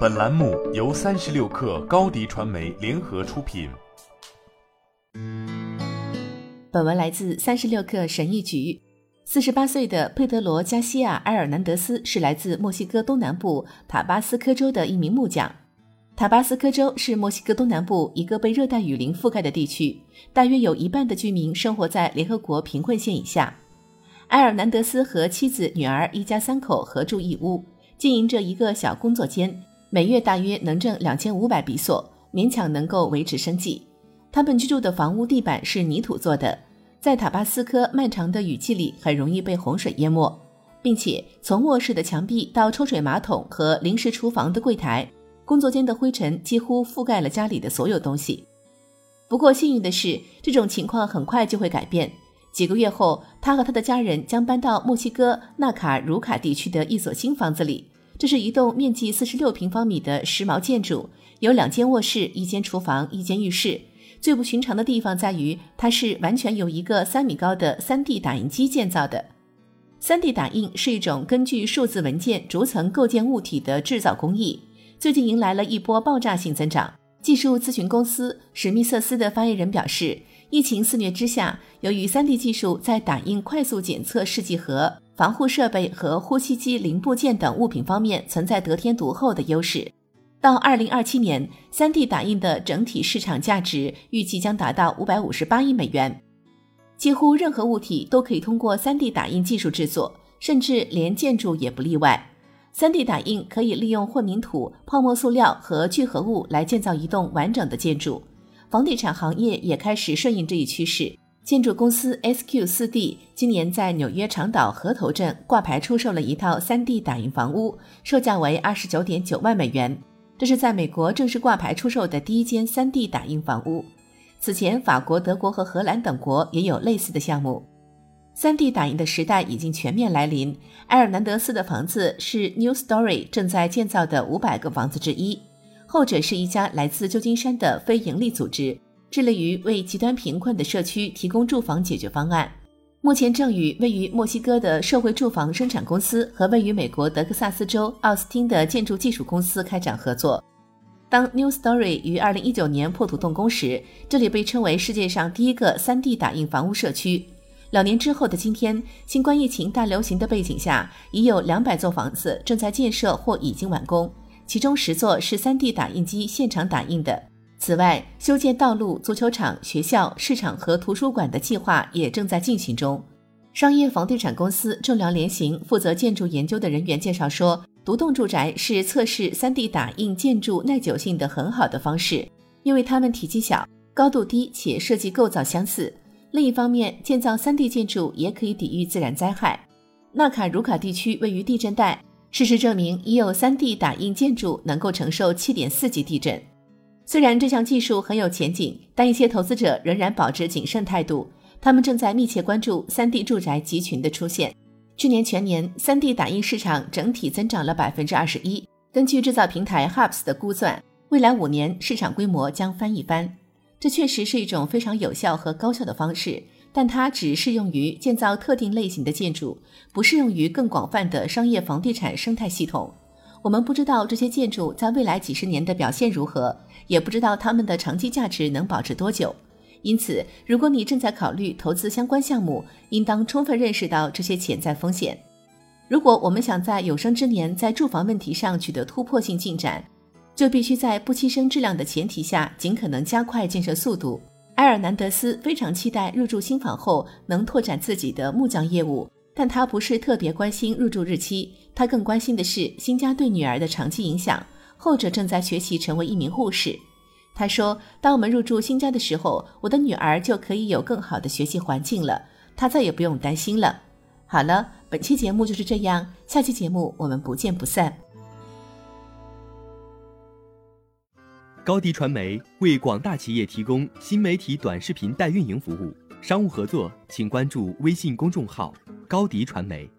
本栏目由三十六氪高低传媒联合出品。本文来自三十六氪神译局。四十八岁的佩德罗·加西亚·埃尔南德斯是来自墨西哥东南部塔巴斯科州的一名木匠。塔巴斯科州是墨西哥东南部一个被热带雨林覆盖的地区，大约有一半的居民生活在联合国贫困线以下。埃尔南德斯和妻子、女儿一家三口合住一屋，经营着一个小工作间，每月大约能挣两千五百比索，勉强能够维持生计。他们居住的房屋地板是泥土做的，在塔巴斯科漫长的雨季里很容易被洪水淹没，并且从卧室的墙壁到抽水马桶和临时厨房的柜台。工作间的灰尘几乎覆盖了家里的所有东西。不过幸运的是，这种情况很快就会改变。几个月后，他和他的家人将搬到墨西哥纳卡茹卡地区的一所新房子里。这是一栋面积四十六平方米的时髦建筑，有两间卧室、一间厨房、一间浴室。最不寻常的地方在于，它是完全由一个三米高的 3D 打印机建造的。3D 打印是一种根据数字文件逐层构建物体的制造工艺。最近迎来了一波爆炸性增长。技术咨询公司史密瑟斯的发言人表示，疫情肆虐之下，由于 3D 技术在打印快速检测试剂盒、防护设备和呼吸机零部件等物品方面存在得天独厚的优势。到2027年，3D 打印的整体市场价值预计将达到558亿美元。几乎任何物体都可以通过 3D 打印技术制作，甚至连建筑也不例外。3D 打印可以利用混凝土、泡沫塑料和聚合物来建造一栋完整的建筑。房地产行业也开始顺应这一趋势。建筑公司 SQ4D 今年在纽约长岛河头镇挂牌出售了一套 3D 打印房屋，售价为29.9万美元。这是在美国正式挂牌出售的第一间 3D 打印房屋。此前，法国、德国和荷兰等国也有类似的项目。3D 打印的时代已经全面来临。埃尔南德斯的房子是 New Story 正在建造的五百个房子之一，后者是一家来自旧金山的非营利组织，致力于为极端贫困的社区提供住房解决方案。目前正与位于墨西哥的社会住房生产公司和位于美国德克萨斯州奥斯汀的建筑技术公司开展合作。当 New Story 于2019年破土动工时，这里被称为世界上第一个 3D 打印房屋社区。两年之后的今天，新冠疫情大流行的背景下，已有两百座房子正在建设或已经完工，其中十座是 3D 打印机现场打印的。此外，修建道路、足球场、学校、市场和图书馆的计划也正在进行中。商业房地产公司正良联行负责建筑研究的人员介绍说，独栋住宅是测试 3D 打印建筑耐久性的很好的方式，因为它们体积小、高度低且设计构造相似。另一方面，建造 3D 建筑也可以抵御自然灾害。纳卡茹卡地区位于地震带，事实证明已有 3D 打印建筑能够承受7.4级地震。虽然这项技术很有前景，但一些投资者仍然保持谨慎态度。他们正在密切关注 3D 住宅集群的出现。去年全年，3D 打印市场整体增长了百分之二十一。根据制造平台 Hubs 的估算，未来五年市场规模将翻一番。这确实是一种非常有效和高效的方式，但它只适用于建造特定类型的建筑，不适用于更广泛的商业房地产生态系统。我们不知道这些建筑在未来几十年的表现如何，也不知道它们的长期价值能保持多久。因此，如果你正在考虑投资相关项目，应当充分认识到这些潜在风险。如果我们想在有生之年在住房问题上取得突破性进展，就必须在不牺牲质量的前提下，尽可能加快建设速度。埃尔南德斯非常期待入住新房后能拓展自己的木匠业务，但他不是特别关心入住日期，他更关心的是新家对女儿的长期影响。后者正在学习成为一名护士。他说：“当我们入住新家的时候，我的女儿就可以有更好的学习环境了，她再也不用担心了。”好了，本期节目就是这样，下期节目我们不见不散。高迪传媒为广大企业提供新媒体短视频代运营服务，商务合作请关注微信公众号“高迪传媒”。